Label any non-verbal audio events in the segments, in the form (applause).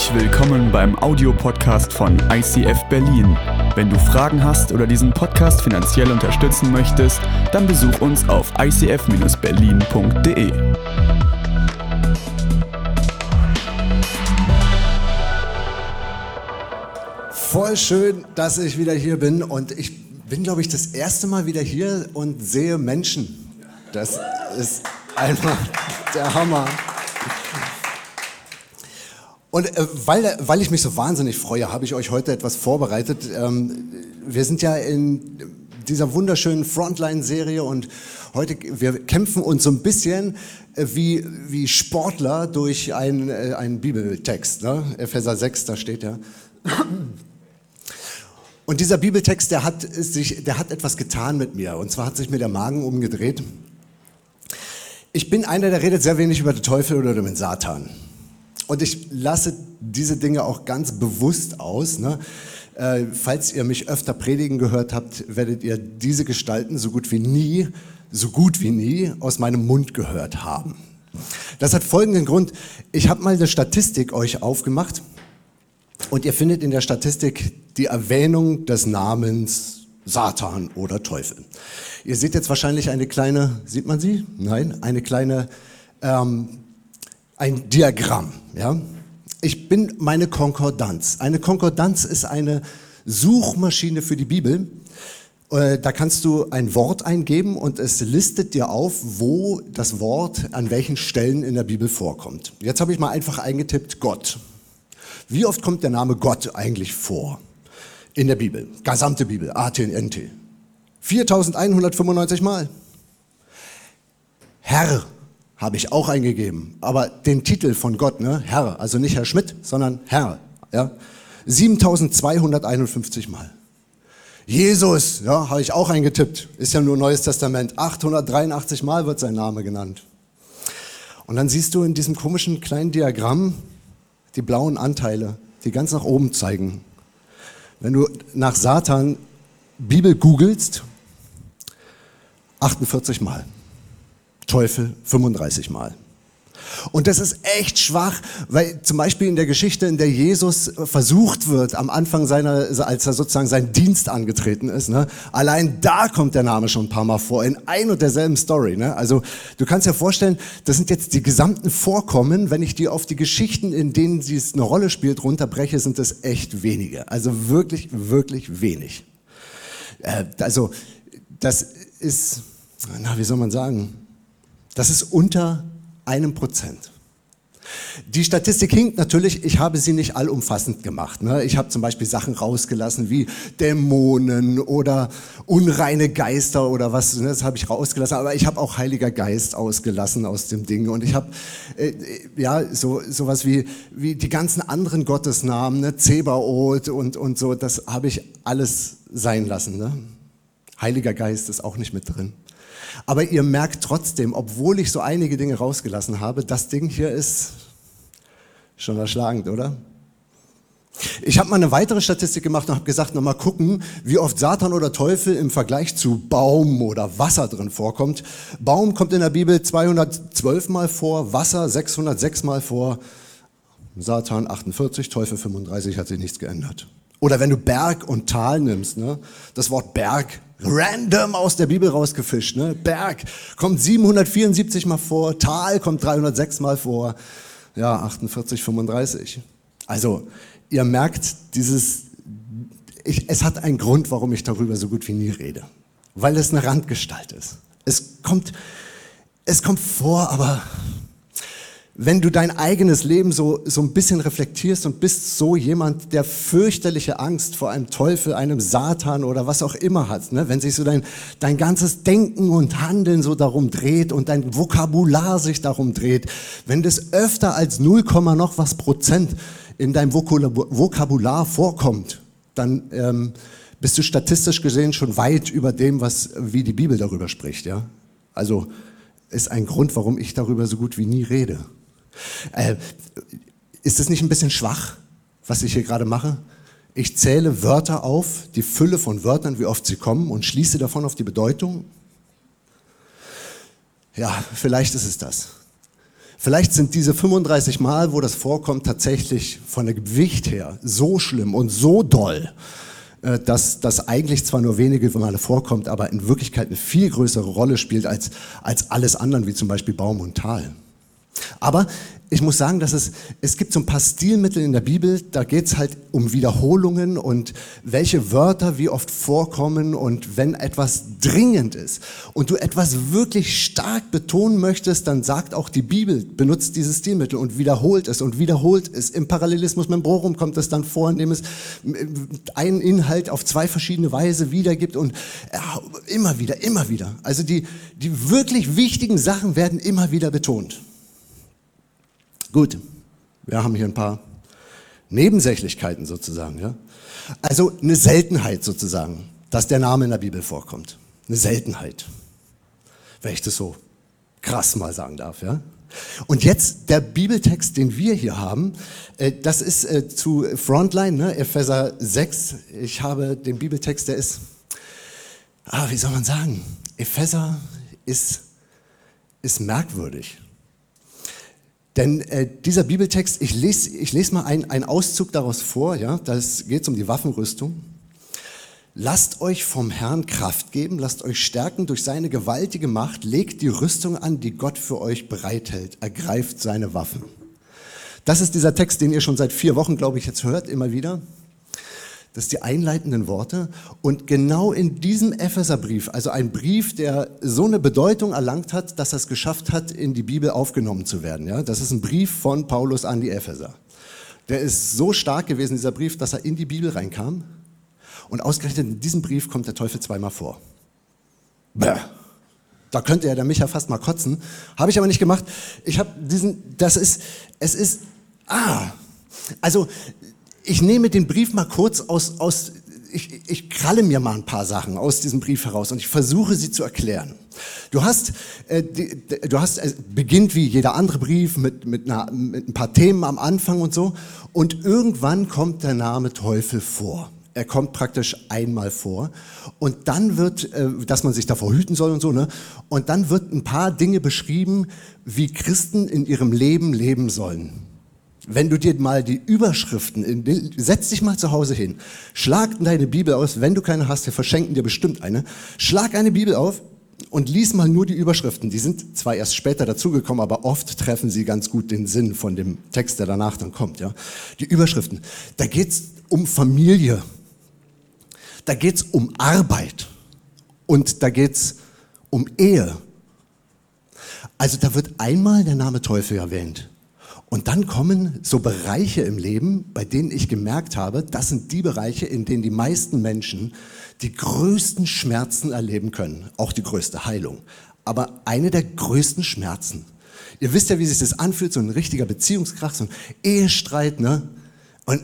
Herzlich willkommen beim Audiopodcast von ICF Berlin. Wenn du Fragen hast oder diesen Podcast finanziell unterstützen möchtest, dann besuch uns auf icf-berlin.de. Voll schön, dass ich wieder hier bin und ich bin, glaube ich, das erste Mal wieder hier und sehe Menschen. Das ist einfach der Hammer. Und äh, weil, weil ich mich so wahnsinnig freue, habe ich euch heute etwas vorbereitet. Ähm, wir sind ja in dieser wunderschönen Frontline-Serie und heute, wir kämpfen uns so ein bisschen äh, wie, wie Sportler durch einen, äh, einen Bibeltext. Ne? Epheser 6, da steht ja. Und dieser Bibeltext, der hat, sich, der hat etwas getan mit mir. Und zwar hat sich mir der Magen umgedreht. Ich bin einer, der redet sehr wenig über den Teufel oder über den Satan. Und ich lasse diese Dinge auch ganz bewusst aus. Ne? Äh, falls ihr mich öfter predigen gehört habt, werdet ihr diese Gestalten so gut wie nie, so gut wie nie aus meinem Mund gehört haben. Das hat folgenden Grund. Ich habe mal eine Statistik euch aufgemacht und ihr findet in der Statistik die Erwähnung des Namens Satan oder Teufel. Ihr seht jetzt wahrscheinlich eine kleine, sieht man sie? Nein, eine kleine ähm, ein Diagramm. Ja? Ich bin meine Konkordanz. Eine Konkordanz ist eine Suchmaschine für die Bibel. Äh, da kannst du ein Wort eingeben und es listet dir auf, wo das Wort an welchen Stellen in der Bibel vorkommt. Jetzt habe ich mal einfach eingetippt Gott. Wie oft kommt der Name Gott eigentlich vor in der Bibel? Gesamte Bibel, ATNT. 4195 Mal. Herr habe ich auch eingegeben. Aber den Titel von Gott, ne? Herr, also nicht Herr Schmidt, sondern Herr. Ja? 7251 Mal. Jesus, ja, habe ich auch eingetippt. Ist ja nur Neues Testament. 883 Mal wird sein Name genannt. Und dann siehst du in diesem komischen kleinen Diagramm die blauen Anteile, die ganz nach oben zeigen. Wenn du nach Satan Bibel googelst, 48 Mal. Teufel 35 Mal. Und das ist echt schwach, weil zum Beispiel in der Geschichte, in der Jesus versucht wird, am Anfang seiner, als er sozusagen seinen Dienst angetreten ist, ne, allein da kommt der Name schon ein paar Mal vor, in ein und derselben Story. Ne? Also du kannst dir vorstellen, das sind jetzt die gesamten Vorkommen, wenn ich die auf die Geschichten, in denen sie eine Rolle spielt, runterbreche, sind das echt wenige. Also wirklich, wirklich wenig. Äh, also das ist, na, wie soll man sagen, das ist unter einem Prozent. Die Statistik hinkt natürlich, ich habe sie nicht allumfassend gemacht. Ne? Ich habe zum Beispiel Sachen rausgelassen wie Dämonen oder unreine Geister oder was, ne? das habe ich rausgelassen. Aber ich habe auch Heiliger Geist ausgelassen aus dem Ding. Und ich habe äh, ja so sowas wie, wie die ganzen anderen Gottesnamen, ne? Zebaoth und, und so, das habe ich alles sein lassen. Ne? Heiliger Geist ist auch nicht mit drin. Aber ihr merkt trotzdem, obwohl ich so einige Dinge rausgelassen habe, das Ding hier ist schon erschlagend, oder? Ich habe mal eine weitere Statistik gemacht und habe gesagt, noch mal gucken, wie oft Satan oder Teufel im Vergleich zu Baum oder Wasser drin vorkommt. Baum kommt in der Bibel 212 Mal vor, Wasser 606 Mal vor, Satan 48, Teufel 35, hat sich nichts geändert. Oder wenn du Berg und Tal nimmst, ne? das Wort Berg random aus der Bibel rausgefischt. Ne? Berg kommt 774 mal vor, Tal kommt 306 mal vor, ja, 48, 35. Also, ihr merkt, dieses, ich, es hat einen Grund, warum ich darüber so gut wie nie rede. Weil es eine Randgestalt ist. Es kommt, es kommt vor, aber wenn du dein eigenes Leben so, so ein bisschen reflektierst und bist so jemand, der fürchterliche Angst vor einem Teufel, einem Satan oder was auch immer hat, ne? wenn sich so dein, dein ganzes Denken und Handeln so darum dreht und dein Vokabular sich darum dreht, wenn das öfter als 0, noch was Prozent in deinem Vokabular vorkommt, dann ähm, bist du statistisch gesehen schon weit über dem, was, wie die Bibel darüber spricht. Ja? Also ist ein Grund, warum ich darüber so gut wie nie rede. Äh, ist das nicht ein bisschen schwach, was ich hier gerade mache? Ich zähle Wörter auf, die Fülle von Wörtern, wie oft sie kommen, und schließe davon auf die Bedeutung. Ja, vielleicht ist es das. Vielleicht sind diese 35 Mal, wo das vorkommt, tatsächlich von der Gewicht her so schlimm und so doll, äh, dass das eigentlich zwar nur wenige Male vorkommt, aber in Wirklichkeit eine viel größere Rolle spielt als, als alles andere, wie zum Beispiel Baum und Tal. Aber ich muss sagen, dass es, es gibt so ein paar Stilmittel in der Bibel, da geht es halt um Wiederholungen und welche Wörter wie oft vorkommen und wenn etwas dringend ist und du etwas wirklich stark betonen möchtest, dann sagt auch die Bibel, benutzt dieses Stilmittel und wiederholt es und wiederholt es. Im Parallelismus Membrorum kommt es dann vor, indem es einen Inhalt auf zwei verschiedene Weise wiedergibt und ja, immer wieder, immer wieder. Also die, die wirklich wichtigen Sachen werden immer wieder betont. Gut, wir haben hier ein paar Nebensächlichkeiten sozusagen. Ja? Also eine Seltenheit sozusagen, dass der Name in der Bibel vorkommt. Eine Seltenheit. Wenn ich das so krass mal sagen darf. Ja? Und jetzt der Bibeltext, den wir hier haben, äh, das ist äh, zu Frontline, ne, Epheser 6. Ich habe den Bibeltext, der ist, ah, wie soll man sagen, Epheser ist, ist merkwürdig. Denn äh, dieser Bibeltext, ich lese, ich lese mal einen Auszug daraus vor, ja, das geht um die Waffenrüstung. Lasst euch vom Herrn Kraft geben, lasst euch stärken durch seine gewaltige Macht, legt die Rüstung an, die Gott für euch bereithält, ergreift seine Waffen. Das ist dieser Text, den ihr schon seit vier Wochen, glaube ich, jetzt hört, immer wieder. Das sind die einleitenden Worte. Und genau in diesem Epheserbrief, also ein Brief, der so eine Bedeutung erlangt hat, dass er es geschafft hat, in die Bibel aufgenommen zu werden. Ja? Das ist ein Brief von Paulus an die Epheser. Der ist so stark gewesen, dieser Brief, dass er in die Bibel reinkam. Und ausgerechnet in diesem Brief kommt der Teufel zweimal vor. Bäh. Da könnte er der Micha fast mal kotzen. Habe ich aber nicht gemacht. Ich habe diesen, das ist, es ist, ah, also ich nehme den Brief mal kurz aus, aus ich, ich kralle mir mal ein paar Sachen aus diesem Brief heraus und ich versuche sie zu erklären. Du hast, äh, die, du hast, äh, beginnt wie jeder andere Brief mit, mit, einer, mit ein paar Themen am Anfang und so und irgendwann kommt der Name Teufel vor. Er kommt praktisch einmal vor und dann wird, äh, dass man sich davor hüten soll und so, ne? Und dann wird ein paar Dinge beschrieben, wie Christen in ihrem Leben leben sollen wenn du dir mal die Überschriften, in, setz dich mal zu Hause hin, schlag deine Bibel aus, wenn du keine hast, wir verschenken dir bestimmt eine, schlag eine Bibel auf und lies mal nur die Überschriften. Die sind zwar erst später dazugekommen, aber oft treffen sie ganz gut den Sinn von dem Text, der danach dann kommt. Ja? Die Überschriften. Da geht's um Familie, da geht's um Arbeit und da geht's um Ehe. Also da wird einmal der Name Teufel erwähnt. Und dann kommen so Bereiche im Leben, bei denen ich gemerkt habe, das sind die Bereiche, in denen die meisten Menschen die größten Schmerzen erleben können, auch die größte Heilung. Aber eine der größten Schmerzen. Ihr wisst ja, wie sich das anfühlt, so ein richtiger Beziehungskrach, so ein Ehestreit, ne? Und,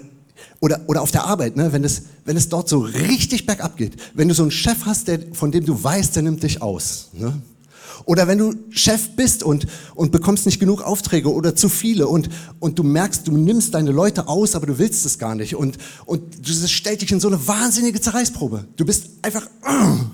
oder, oder auf der Arbeit, ne? wenn, es, wenn es dort so richtig bergab geht. Wenn du so einen Chef hast, der, von dem du weißt, der nimmt dich aus. Ne? Oder wenn du Chef bist und, und bekommst nicht genug Aufträge oder zu viele und, und du merkst, du nimmst deine Leute aus, aber du willst es gar nicht und, und das stellt dich in so eine wahnsinnige Zerreißprobe. Du bist einfach... (clears throat)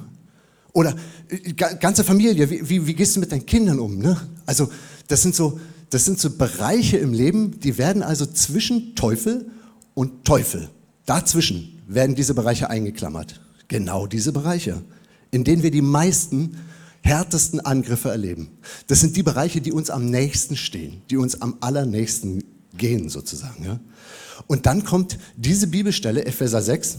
Oder äh, ganze Familie, wie, wie, wie gehst du mit deinen Kindern um? Ne? Also das sind, so, das sind so Bereiche im Leben, die werden also zwischen Teufel und Teufel, dazwischen werden diese Bereiche eingeklammert. Genau diese Bereiche, in denen wir die meisten härtesten Angriffe erleben. Das sind die Bereiche, die uns am nächsten stehen, die uns am allernächsten gehen sozusagen. Ja? Und dann kommt diese Bibelstelle, Epheser 6,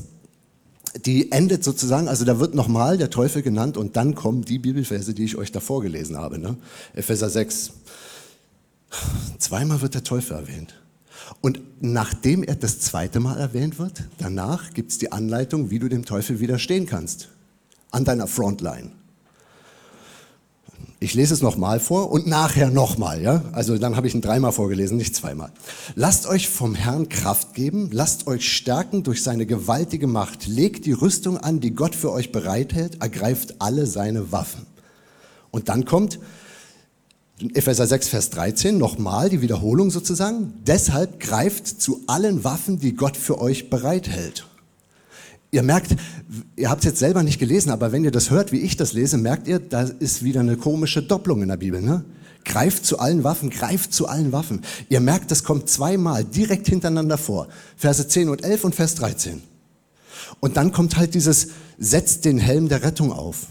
die endet sozusagen, also da wird nochmal der Teufel genannt und dann kommen die Bibelverse, die ich euch davor gelesen habe. Ne? Epheser 6. Zweimal wird der Teufel erwähnt. Und nachdem er das zweite Mal erwähnt wird, danach gibt es die Anleitung, wie du dem Teufel widerstehen kannst. An deiner Frontline. Ich lese es nochmal vor und nachher nochmal, ja? Also dann habe ich ihn dreimal vorgelesen, nicht zweimal. Lasst euch vom Herrn Kraft geben, lasst euch stärken durch seine gewaltige Macht, legt die Rüstung an, die Gott für euch bereithält, ergreift alle seine Waffen. Und dann kommt Epheser 6, Vers 13, nochmal die Wiederholung sozusagen. Deshalb greift zu allen Waffen, die Gott für euch bereithält. Ihr merkt, ihr habt es jetzt selber nicht gelesen, aber wenn ihr das hört, wie ich das lese, merkt ihr, da ist wieder eine komische Doppelung in der Bibel. Ne? Greift zu allen Waffen, greift zu allen Waffen. Ihr merkt, das kommt zweimal direkt hintereinander vor. Verse 10 und 11 und Vers 13. Und dann kommt halt dieses, setzt den Helm der Rettung auf.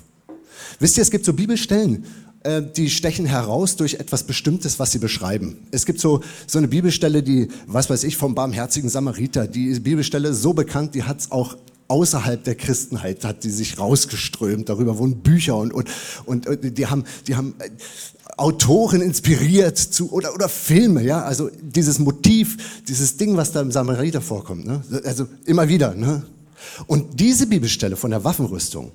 Wisst ihr, es gibt so Bibelstellen, äh, die stechen heraus durch etwas Bestimmtes, was sie beschreiben. Es gibt so, so eine Bibelstelle, die, was weiß ich, vom barmherzigen Samariter. Die Bibelstelle so bekannt, die hat es auch außerhalb der Christenheit, hat die sich rausgeströmt. Darüber wurden Bücher und, und, und die haben, die haben äh, Autoren inspiriert zu, oder, oder Filme, ja, also dieses Motiv, dieses Ding, was da im Samariter vorkommt, ne? also immer wieder, ne? Und diese Bibelstelle von der Waffenrüstung,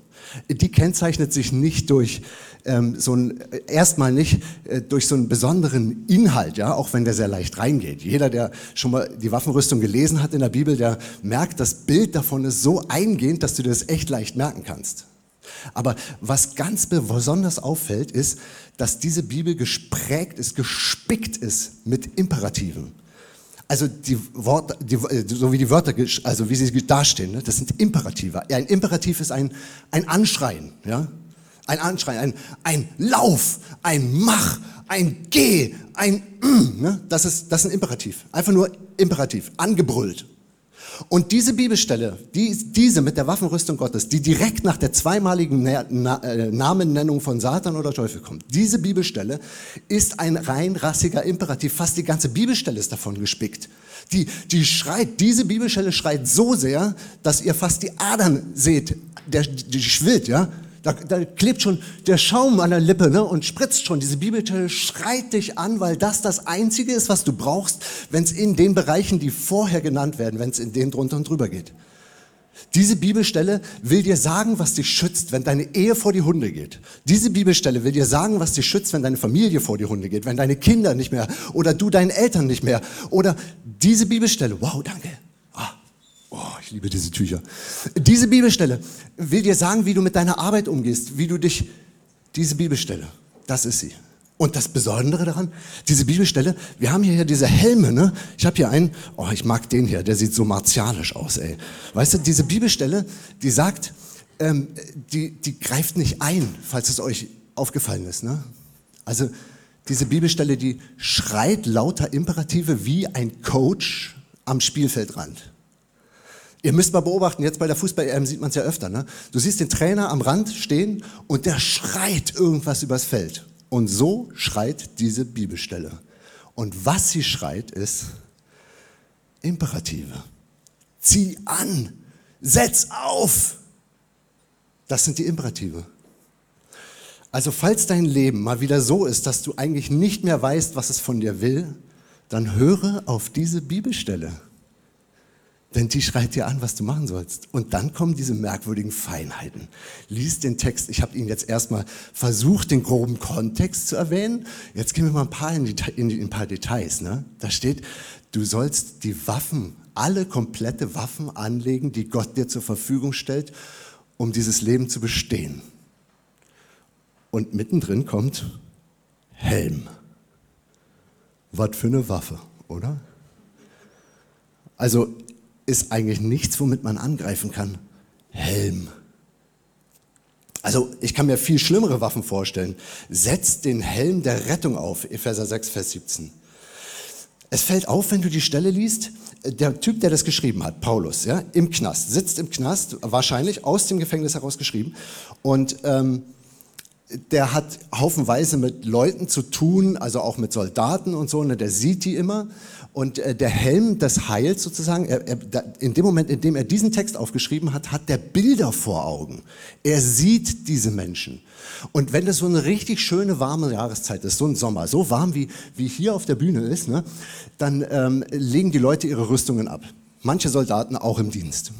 die kennzeichnet sich nicht durch ähm, so ein, erstmal nicht äh, durch so einen besonderen Inhalt, ja, auch wenn der sehr leicht reingeht. Jeder, der schon mal die Waffenrüstung gelesen hat in der Bibel, der merkt, das Bild davon ist so eingehend, dass du dir das echt leicht merken kannst. Aber was ganz besonders auffällt, ist, dass diese Bibel gesprägt ist, gespickt ist mit Imperativen. Also die Worte, die, so wie die Wörter, also wie sie dastehen, ne, das sind Imperative. Ein Imperativ ist ein, ein Anschreien, ja? Ein Anschreien, ein, ein Lauf, ein Mach, ein Geh, ein mm, ne? das, ist, das ist ein Imperativ. Einfach nur Imperativ, angebrüllt. Und diese Bibelstelle, die, diese mit der Waffenrüstung Gottes, die direkt nach der zweimaligen Na Na äh, Namennennung von Satan oder Teufel kommt, diese Bibelstelle ist ein rein rassiger Imperativ. Fast die ganze Bibelstelle ist davon gespickt. Die, die schreit, diese Bibelstelle schreit so sehr, dass ihr fast die Adern seht, der, die schwillt, ja. Da, da, klebt schon der Schaum an der Lippe ne, und spritzt schon. Diese Bibelstelle schreit dich an, weil das das Einzige ist, was du brauchst, wenn es in den Bereichen, die vorher genannt werden, wenn es in denen drunter und drüber geht. Diese Bibelstelle will dir sagen, was dich schützt, wenn deine Ehe vor die Hunde geht. Diese Bibelstelle will dir sagen, was dich schützt, wenn deine Familie vor die Hunde geht, wenn deine Kinder nicht mehr oder du deinen Eltern nicht mehr. Oder diese Bibelstelle, wow, danke, ich liebe diese Tücher. Diese Bibelstelle will dir sagen, wie du mit deiner Arbeit umgehst, wie du dich, diese Bibelstelle, das ist sie. Und das Besondere daran, diese Bibelstelle, wir haben hier diese Helme, ne? Ich habe hier einen, oh, ich mag den hier, der sieht so martialisch aus, ey. Weißt du, diese Bibelstelle, die sagt, ähm, die, die greift nicht ein, falls es euch aufgefallen ist, ne? Also, diese Bibelstelle, die schreit lauter Imperative wie ein Coach am Spielfeldrand. Ihr müsst mal beobachten, jetzt bei der Fußball-EM sieht man es ja öfter. Ne? Du siehst den Trainer am Rand stehen und der schreit irgendwas übers Feld. Und so schreit diese Bibelstelle. Und was sie schreit, ist Imperative. Zieh an, setz auf. Das sind die Imperative. Also falls dein Leben mal wieder so ist, dass du eigentlich nicht mehr weißt, was es von dir will, dann höre auf diese Bibelstelle. Denn die schreit dir an, was du machen sollst. Und dann kommen diese merkwürdigen Feinheiten. Lies den Text. Ich habe Ihnen jetzt erstmal versucht, den groben Kontext zu erwähnen. Jetzt gehen wir mal ein paar in, die, in, die, in ein paar Details. Ne? Da steht, du sollst die Waffen, alle komplette Waffen anlegen, die Gott dir zur Verfügung stellt, um dieses Leben zu bestehen. Und mittendrin kommt Helm. Was für eine Waffe, oder? Also ist eigentlich nichts, womit man angreifen kann. Helm. Also ich kann mir viel schlimmere Waffen vorstellen. Setzt den Helm der Rettung auf, Epheser 6, Vers 17. Es fällt auf, wenn du die Stelle liest, der Typ, der das geschrieben hat, Paulus, ja, im Knast, sitzt im Knast, wahrscheinlich aus dem Gefängnis heraus geschrieben und ähm, der hat haufenweise mit Leuten zu tun, also auch mit Soldaten und so, ne, der sieht die immer und äh, der Helm des Heils sozusagen, er, er, in dem Moment, in dem er diesen Text aufgeschrieben hat, hat der Bilder vor Augen. Er sieht diese Menschen. Und wenn das so eine richtig schöne, warme Jahreszeit ist, so ein Sommer, so warm wie, wie hier auf der Bühne ist, ne, dann ähm, legen die Leute ihre Rüstungen ab. Manche Soldaten auch im Dienst.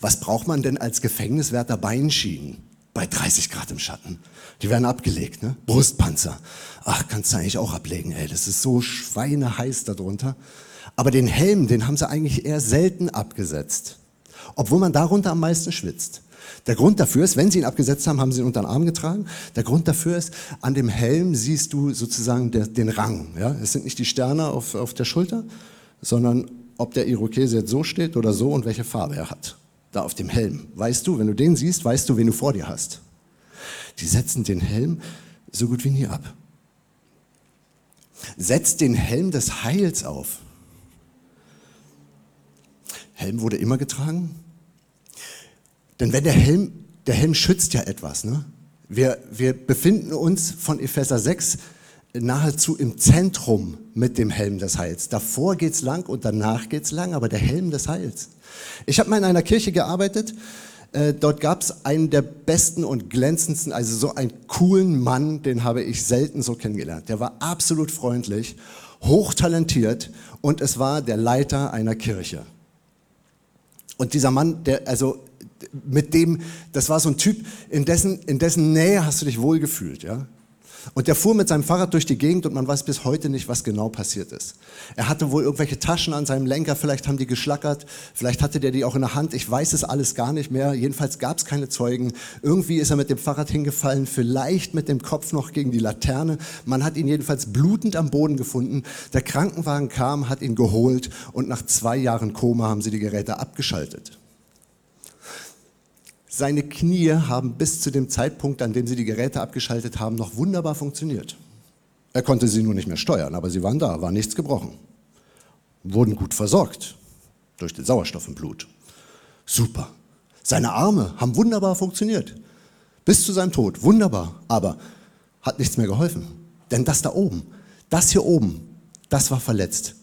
Was braucht man denn als Gefängniswärter Beinschienen? Bei 30 Grad im Schatten. Die werden abgelegt, ne? Brustpanzer. Ach, kannst du eigentlich auch ablegen, ey. Das ist so schweineheiß darunter. Aber den Helm, den haben sie eigentlich eher selten abgesetzt. Obwohl man darunter am meisten schwitzt. Der Grund dafür ist, wenn sie ihn abgesetzt haben, haben sie ihn unter den Arm getragen. Der Grund dafür ist, an dem Helm siehst du sozusagen der, den Rang. Ja? Es sind nicht die Sterne auf, auf der Schulter, sondern ob der Irokese jetzt so steht oder so und welche Farbe er hat da auf dem Helm. Weißt du, wenn du den siehst, weißt du, wen du vor dir hast. Die setzen den Helm so gut wie nie ab. setzt den Helm des Heils auf. Helm wurde immer getragen. Denn wenn der Helm, der Helm schützt ja etwas. Ne? Wir, wir befinden uns von Epheser 6 nahezu im Zentrum mit dem Helm des Heils. Davor geht's lang und danach geht's lang, aber der Helm des Heils. Ich habe mal in einer Kirche gearbeitet. Äh, dort gab es einen der besten und glänzendsten, also so einen coolen Mann, den habe ich selten so kennengelernt. Der war absolut freundlich, hochtalentiert und es war der Leiter einer Kirche. Und dieser Mann, der, also mit dem, das war so ein Typ, in dessen, in dessen Nähe hast du dich wohlgefühlt, ja. Und der fuhr mit seinem Fahrrad durch die Gegend und man weiß bis heute nicht, was genau passiert ist. Er hatte wohl irgendwelche Taschen an seinem Lenker, vielleicht haben die geschlackert, vielleicht hatte der die auch in der Hand, ich weiß es alles gar nicht mehr. Jedenfalls gab es keine Zeugen. Irgendwie ist er mit dem Fahrrad hingefallen, vielleicht mit dem Kopf noch gegen die Laterne. Man hat ihn jedenfalls blutend am Boden gefunden. Der Krankenwagen kam, hat ihn geholt und nach zwei Jahren Koma haben sie die Geräte abgeschaltet. Seine Knie haben bis zu dem Zeitpunkt, an dem sie die Geräte abgeschaltet haben, noch wunderbar funktioniert. Er konnte sie nur nicht mehr steuern, aber sie waren da, war nichts gebrochen. Wurden gut versorgt durch den Sauerstoff im Blut. Super. Seine Arme haben wunderbar funktioniert. Bis zu seinem Tod. Wunderbar. Aber hat nichts mehr geholfen. Denn das da oben, das hier oben, das war verletzt.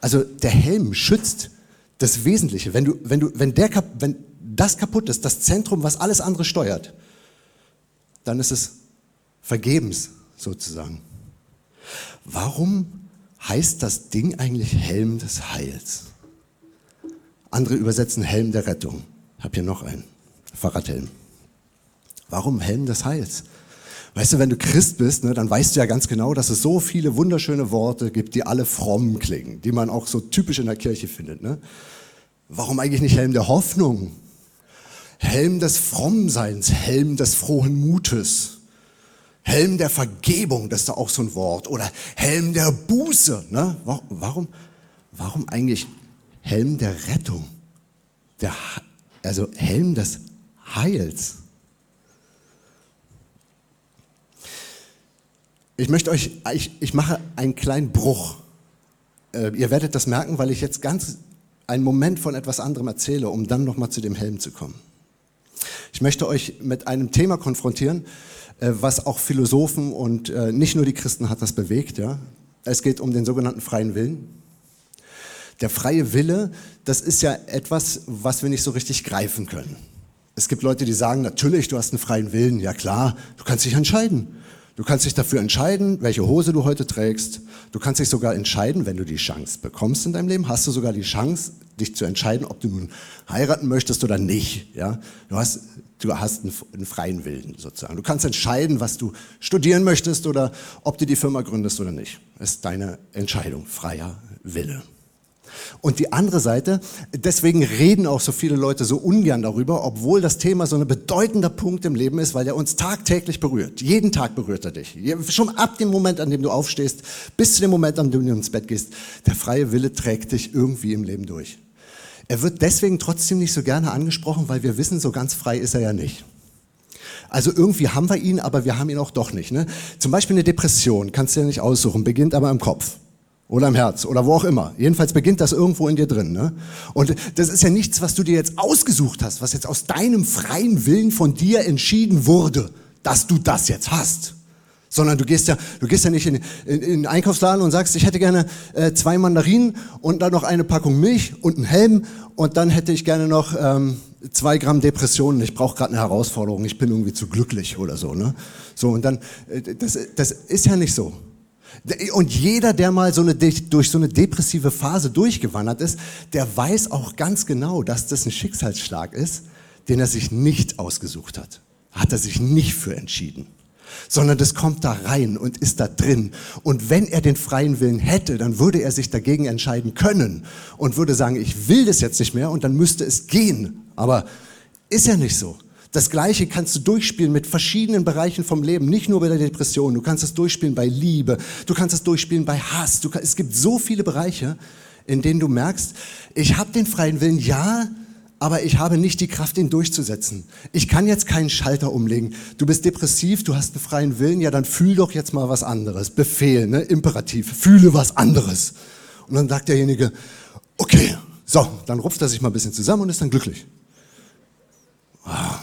Also der Helm schützt das Wesentliche. Wenn, du, wenn, du, wenn, der, wenn das kaputt ist, das Zentrum, was alles andere steuert, dann ist es vergebens sozusagen. Warum heißt das Ding eigentlich Helm des Heils? Andere übersetzen Helm der Rettung. Ich habe hier noch einen. Fahrradhelm. Warum Helm des Heils? Weißt du, wenn du Christ bist, ne, dann weißt du ja ganz genau, dass es so viele wunderschöne Worte gibt, die alle fromm klingen, die man auch so typisch in der Kirche findet. Ne? Warum eigentlich nicht Helm der Hoffnung? Helm des Frommseins, Helm des frohen Mutes, Helm der Vergebung, das ist da auch so ein Wort, oder Helm der Buße. Ne? Warum, warum eigentlich Helm der Rettung? Der, also Helm des Heils. Ich möchte euch, ich, ich mache einen kleinen Bruch. Äh, ihr werdet das merken, weil ich jetzt ganz einen Moment von etwas anderem erzähle, um dann nochmal zu dem Helm zu kommen. Ich möchte euch mit einem Thema konfrontieren, äh, was auch Philosophen und äh, nicht nur die Christen hat das bewegt. Ja? Es geht um den sogenannten freien Willen. Der freie Wille, das ist ja etwas, was wir nicht so richtig greifen können. Es gibt Leute, die sagen, natürlich, du hast einen freien Willen. Ja klar, du kannst dich entscheiden. Du kannst dich dafür entscheiden, welche Hose du heute trägst. Du kannst dich sogar entscheiden, wenn du die Chance bekommst in deinem Leben, hast du sogar die Chance, dich zu entscheiden, ob du nun heiraten möchtest oder nicht. Ja? Du hast, du hast einen, einen freien Willen sozusagen. Du kannst entscheiden, was du studieren möchtest oder ob du die Firma gründest oder nicht. Das ist deine Entscheidung, freier Wille. Und die andere Seite, deswegen reden auch so viele Leute so ungern darüber, obwohl das Thema so ein bedeutender Punkt im Leben ist, weil er uns tagtäglich berührt. Jeden Tag berührt er dich. Schon ab dem Moment, an dem du aufstehst, bis zu dem Moment, an dem du ins Bett gehst. Der freie Wille trägt dich irgendwie im Leben durch. Er wird deswegen trotzdem nicht so gerne angesprochen, weil wir wissen, so ganz frei ist er ja nicht. Also irgendwie haben wir ihn, aber wir haben ihn auch doch nicht. Ne? Zum Beispiel eine Depression, kannst du ja nicht aussuchen, beginnt aber im Kopf oder im Herz oder wo auch immer. Jedenfalls beginnt das irgendwo in dir drin. Ne? Und das ist ja nichts, was du dir jetzt ausgesucht hast, was jetzt aus deinem freien Willen von dir entschieden wurde, dass du das jetzt hast. Sondern du gehst ja, du gehst ja nicht in, in, in den Einkaufsladen und sagst, ich hätte gerne äh, zwei Mandarinen und dann noch eine Packung Milch und einen Helm und dann hätte ich gerne noch ähm, zwei Gramm Depressionen. Ich brauche gerade eine Herausforderung. Ich bin irgendwie zu glücklich oder so. Ne? So und dann, äh, das, das ist ja nicht so. Und jeder, der mal so eine, durch so eine depressive Phase durchgewandert ist, der weiß auch ganz genau, dass das ein Schicksalsschlag ist, den er sich nicht ausgesucht hat. Hat er sich nicht für entschieden. Sondern das kommt da rein und ist da drin. Und wenn er den freien Willen hätte, dann würde er sich dagegen entscheiden können und würde sagen, ich will das jetzt nicht mehr und dann müsste es gehen. Aber ist ja nicht so. Das Gleiche kannst du durchspielen mit verschiedenen Bereichen vom Leben, nicht nur bei der Depression. Du kannst es durchspielen bei Liebe, du kannst es durchspielen bei Hass. Du, es gibt so viele Bereiche, in denen du merkst, ich habe den freien Willen, ja, aber ich habe nicht die Kraft, ihn durchzusetzen. Ich kann jetzt keinen Schalter umlegen. Du bist depressiv, du hast einen freien Willen, ja, dann fühl doch jetzt mal was anderes. Befehl, ne? Imperativ. Fühle was anderes. Und dann sagt derjenige, okay, so, dann rupft er sich mal ein bisschen zusammen und ist dann glücklich. Ah.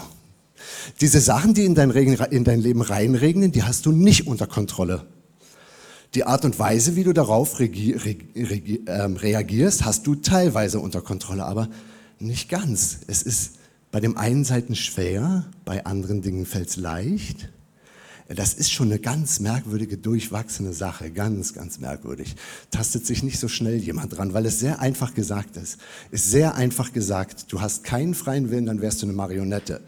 Diese Sachen, die in dein, Regen, in dein Leben reinregnen, die hast du nicht unter Kontrolle. Die Art und Weise, wie du darauf regi, regi, äh, reagierst, hast du teilweise unter Kontrolle, aber nicht ganz. Es ist bei dem einen Seiten schwer, bei anderen Dingen fällt es leicht. Das ist schon eine ganz merkwürdige, durchwachsene Sache, ganz, ganz merkwürdig. Tastet sich nicht so schnell jemand dran, weil es sehr einfach gesagt ist. Ist sehr einfach gesagt, du hast keinen freien Willen, dann wärst du eine Marionette.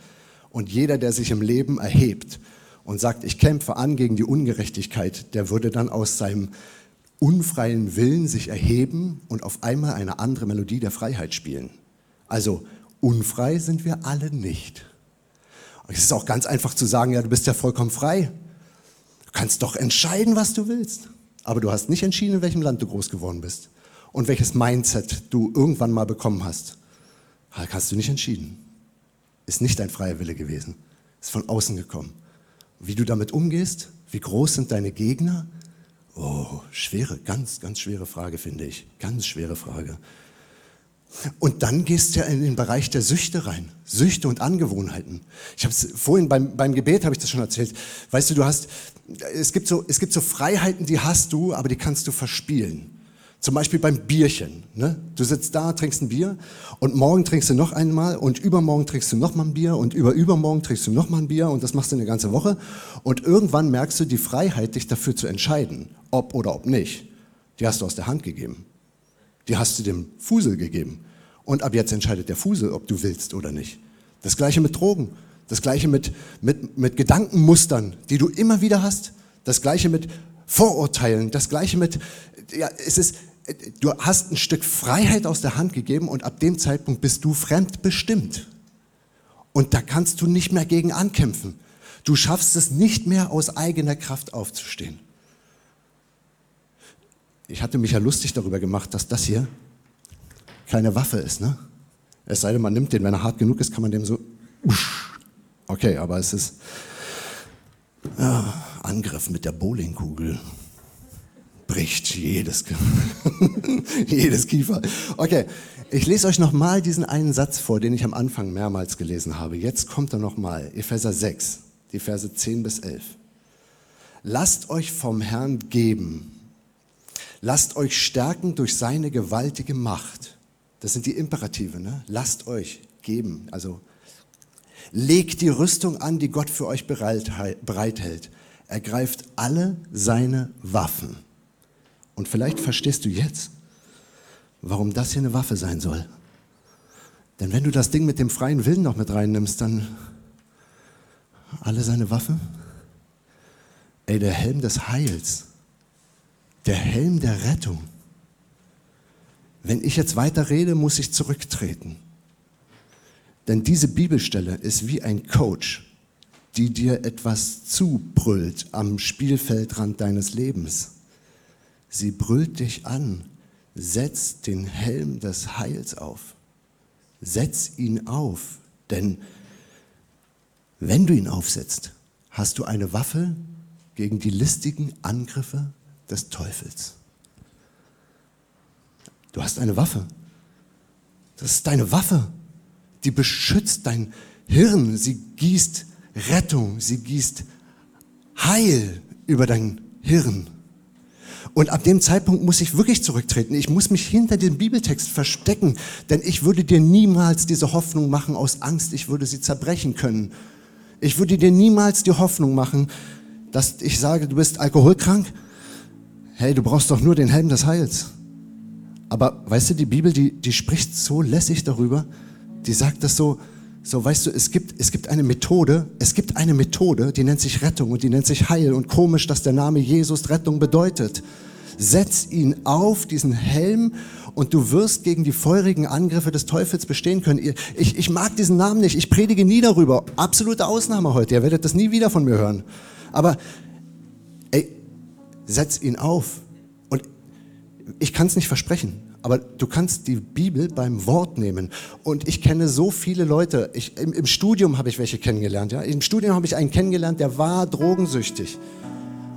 Und jeder, der sich im Leben erhebt und sagt, ich kämpfe an gegen die Ungerechtigkeit, der würde dann aus seinem unfreien Willen sich erheben und auf einmal eine andere Melodie der Freiheit spielen. Also unfrei sind wir alle nicht. Es ist auch ganz einfach zu sagen, ja, du bist ja vollkommen frei. Du kannst doch entscheiden, was du willst. Aber du hast nicht entschieden, in welchem Land du groß geworden bist und welches Mindset du irgendwann mal bekommen hast. Hast du nicht entschieden. Ist nicht dein freier Wille gewesen. Ist von außen gekommen. Wie du damit umgehst, wie groß sind deine Gegner? Oh, schwere, ganz, ganz schwere Frage, finde ich. Ganz schwere Frage. Und dann gehst du ja in den Bereich der Süchte rein. Süchte und Angewohnheiten. Ich habe es vorhin beim, beim Gebet habe ich das schon erzählt. Weißt du, du hast, es gibt, so, es gibt so Freiheiten, die hast du, aber die kannst du verspielen. Zum Beispiel beim Bierchen. Ne? Du sitzt da, trinkst ein Bier und morgen trinkst du noch einmal und übermorgen trinkst du noch mal ein Bier und überübermorgen trinkst du noch mal ein Bier und das machst du eine ganze Woche. Und irgendwann merkst du die Freiheit, dich dafür zu entscheiden, ob oder ob nicht. Die hast du aus der Hand gegeben. Die hast du dem Fusel gegeben. Und ab jetzt entscheidet der Fusel, ob du willst oder nicht. Das gleiche mit Drogen. Das gleiche mit, mit, mit Gedankenmustern, die du immer wieder hast. Das gleiche mit Vorurteilen. Das gleiche mit, ja, es ist, du hast ein Stück Freiheit aus der Hand gegeben und ab dem Zeitpunkt bist du fremdbestimmt. Und da kannst du nicht mehr gegen ankämpfen. Du schaffst es nicht mehr aus eigener Kraft aufzustehen. Ich hatte mich ja lustig darüber gemacht, dass das hier keine Waffe ist. Ne? Es sei denn, man nimmt den, wenn er hart genug ist, kann man dem so. Okay, aber es ist ja, Angriff mit der Bowlingkugel. Bricht jedes, (laughs) jedes Kiefer. Okay, ich lese euch nochmal diesen einen Satz vor, den ich am Anfang mehrmals gelesen habe. Jetzt kommt er nochmal. Epheser 6, die Verse 10 bis 11. Lasst euch vom Herrn geben. Lasst euch stärken durch seine gewaltige Macht. Das sind die Imperative. Ne? Lasst euch geben. Also legt die Rüstung an, die Gott für euch bereithält. Ergreift alle seine Waffen. Und vielleicht verstehst du jetzt, warum das hier eine Waffe sein soll. Denn wenn du das Ding mit dem freien Willen noch mit reinnimmst, dann alle seine Waffen. Ey, der Helm des Heils der Helm der Rettung. Wenn ich jetzt weiter rede, muss ich zurücktreten. Denn diese Bibelstelle ist wie ein Coach, die dir etwas zubrüllt am Spielfeldrand deines Lebens. Sie brüllt dich an. Setz den Helm des Heils auf. Setz ihn auf. Denn wenn du ihn aufsetzt, hast du eine Waffe gegen die listigen Angriffe des Teufels. Du hast eine Waffe. Das ist deine Waffe. Die beschützt dein Hirn. Sie gießt Rettung. Sie gießt Heil über dein Hirn. Und ab dem Zeitpunkt muss ich wirklich zurücktreten. Ich muss mich hinter dem Bibeltext verstecken, denn ich würde dir niemals diese Hoffnung machen aus Angst, ich würde sie zerbrechen können. Ich würde dir niemals die Hoffnung machen, dass ich sage, du bist alkoholkrank hey, du brauchst doch nur den Helm des Heils. Aber weißt du, die Bibel, die, die spricht so lässig darüber, die sagt das so, so weißt du, es gibt, es gibt eine Methode, es gibt eine Methode, die nennt sich Rettung und die nennt sich Heil und komisch, dass der Name Jesus Rettung bedeutet. Setz ihn auf, diesen Helm, und du wirst gegen die feurigen Angriffe des Teufels bestehen können. Ich, ich mag diesen Namen nicht, ich predige nie darüber. Absolute Ausnahme heute, ihr werdet das nie wieder von mir hören. Aber ey, setz ihn auf. Ich kann es nicht versprechen, Aber du kannst die Bibel beim Wort nehmen. Und ich kenne so viele Leute. Ich, im, Im Studium habe ich welche kennengelernt. Ja? Im Studium habe ich einen kennengelernt, der war drogensüchtig.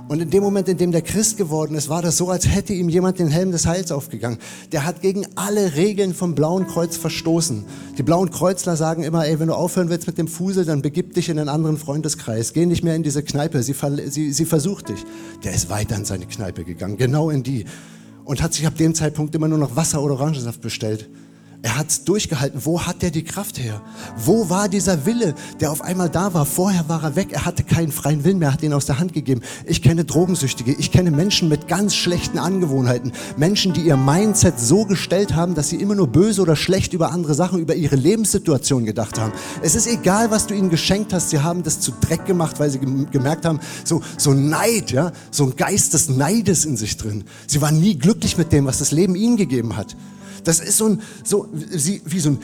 Und in dem Moment, in dem der Christ geworden ist, war das so, als hätte ihm jemand den Helm des Heils aufgegangen. Der hat gegen alle Regeln vom Blauen Kreuz verstoßen. Die Blauen Kreuzler sagen immer, ey, wenn du aufhören willst mit dem Fusel, dann begib dich in einen anderen Freundeskreis. Geh nicht mehr in diese Kneipe, sie, sie, sie versucht dich. Der ist weiter in seine Kneipe gegangen, genau in die. Und hat sich ab dem Zeitpunkt immer nur noch Wasser oder Orangensaft bestellt. Er hat es durchgehalten. Wo hat er die Kraft her? Wo war dieser Wille, der auf einmal da war? Vorher war er weg. Er hatte keinen freien Willen mehr, hat ihn aus der Hand gegeben. Ich kenne Drogensüchtige. Ich kenne Menschen mit ganz schlechten Angewohnheiten. Menschen, die ihr Mindset so gestellt haben, dass sie immer nur böse oder schlecht über andere Sachen, über ihre Lebenssituation gedacht haben. Es ist egal, was du ihnen geschenkt hast. Sie haben das zu Dreck gemacht, weil sie gemerkt haben, so, so Neid, ja, so ein Geist des Neides in sich drin. Sie waren nie glücklich mit dem, was das Leben ihnen gegeben hat. Das ist so ein, so, wie so ein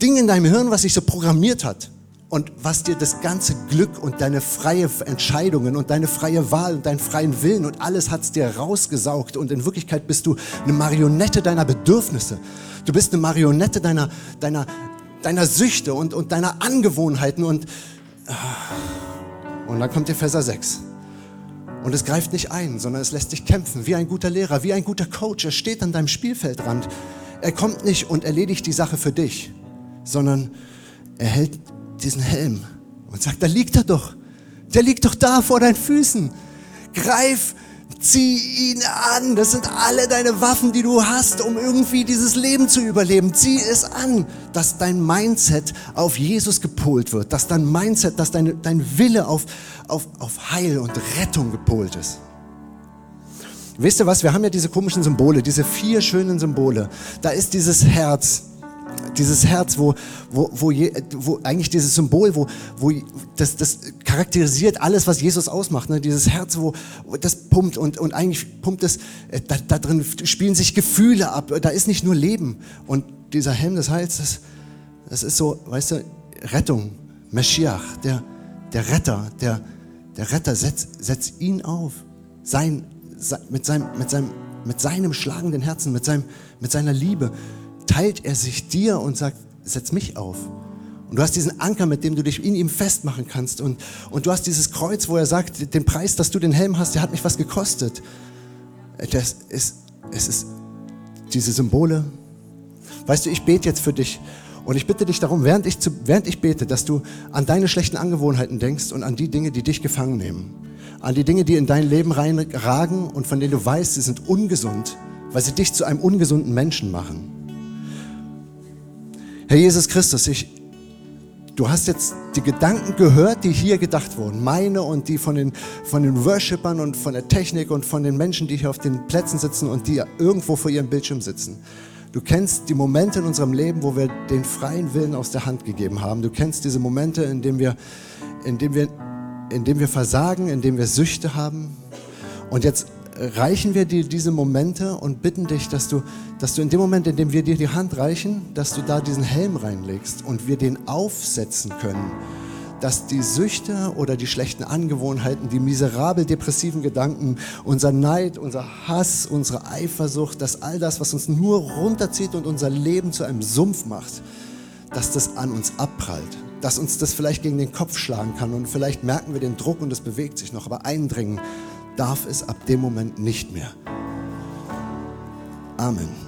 Ding in deinem Hirn, was sich so programmiert hat. Und was dir das ganze Glück und deine freie Entscheidungen und deine freie Wahl und deinen freien Willen und alles hat es dir rausgesaugt. Und in Wirklichkeit bist du eine Marionette deiner Bedürfnisse. Du bist eine Marionette deiner, deiner, deiner Süchte und, und deiner Angewohnheiten. Und, und dann kommt der Verser 6. Und es greift nicht ein, sondern es lässt dich kämpfen, wie ein guter Lehrer, wie ein guter Coach. Er steht an deinem Spielfeldrand er kommt nicht und erledigt die Sache für dich, sondern er hält diesen Helm und sagt, da liegt er doch. Der liegt doch da vor deinen Füßen. Greif, zieh ihn an. Das sind alle deine Waffen, die du hast, um irgendwie dieses Leben zu überleben. Zieh es an, dass dein Mindset auf Jesus gepolt wird, dass dein Mindset, dass dein, dein Wille auf, auf, auf Heil und Rettung gepolt ist. Wisst ihr was? Wir haben ja diese komischen Symbole, diese vier schönen Symbole. Da ist dieses Herz, dieses Herz, wo, wo, wo, je, wo eigentlich dieses Symbol, wo, wo das, das charakterisiert alles, was Jesus ausmacht. Ne? Dieses Herz, wo, wo das pumpt und, und eigentlich pumpt es, äh, da, da drin spielen sich Gefühle ab. Da ist nicht nur Leben. Und dieser Helm des Heils, das, das ist so, weißt du, Rettung, Meschiach, der, der Retter, der, der Retter, setzt setz ihn auf. Sein mit seinem, mit seinem, mit seinem schlagenden Herzen, mit, seinem, mit seiner Liebe, teilt er sich dir und sagt, setz mich auf. Und du hast diesen Anker, mit dem du dich in ihm festmachen kannst. Und, und du hast dieses Kreuz, wo er sagt, den Preis, dass du den Helm hast, der hat mich was gekostet. Das ist, es ist diese Symbole. Weißt du, ich bete jetzt für dich. Und ich bitte dich darum, während ich, zu, während ich bete, dass du an deine schlechten Angewohnheiten denkst und an die Dinge, die dich gefangen nehmen an die Dinge, die in dein Leben reinragen und von denen du weißt, sie sind ungesund, weil sie dich zu einem ungesunden Menschen machen. Herr Jesus Christus, ich, du hast jetzt die Gedanken gehört, die hier gedacht wurden, meine und die von den, von den Worshippern und von der Technik und von den Menschen, die hier auf den Plätzen sitzen und die irgendwo vor ihrem Bildschirm sitzen. Du kennst die Momente in unserem Leben, wo wir den freien Willen aus der Hand gegeben haben. Du kennst diese Momente, in denen wir, in denen wir indem wir versagen, indem wir Süchte haben. Und jetzt reichen wir dir diese Momente und bitten dich, dass du, dass du in dem Moment, in dem wir dir die Hand reichen, dass du da diesen Helm reinlegst und wir den aufsetzen können, dass die Süchte oder die schlechten Angewohnheiten, die miserabel depressiven Gedanken, unser Neid, unser Hass, unsere Eifersucht, dass all das, was uns nur runterzieht und unser Leben zu einem Sumpf macht, dass das an uns abprallt dass uns das vielleicht gegen den Kopf schlagen kann und vielleicht merken wir den Druck und es bewegt sich noch, aber eindringen darf es ab dem Moment nicht mehr. Amen.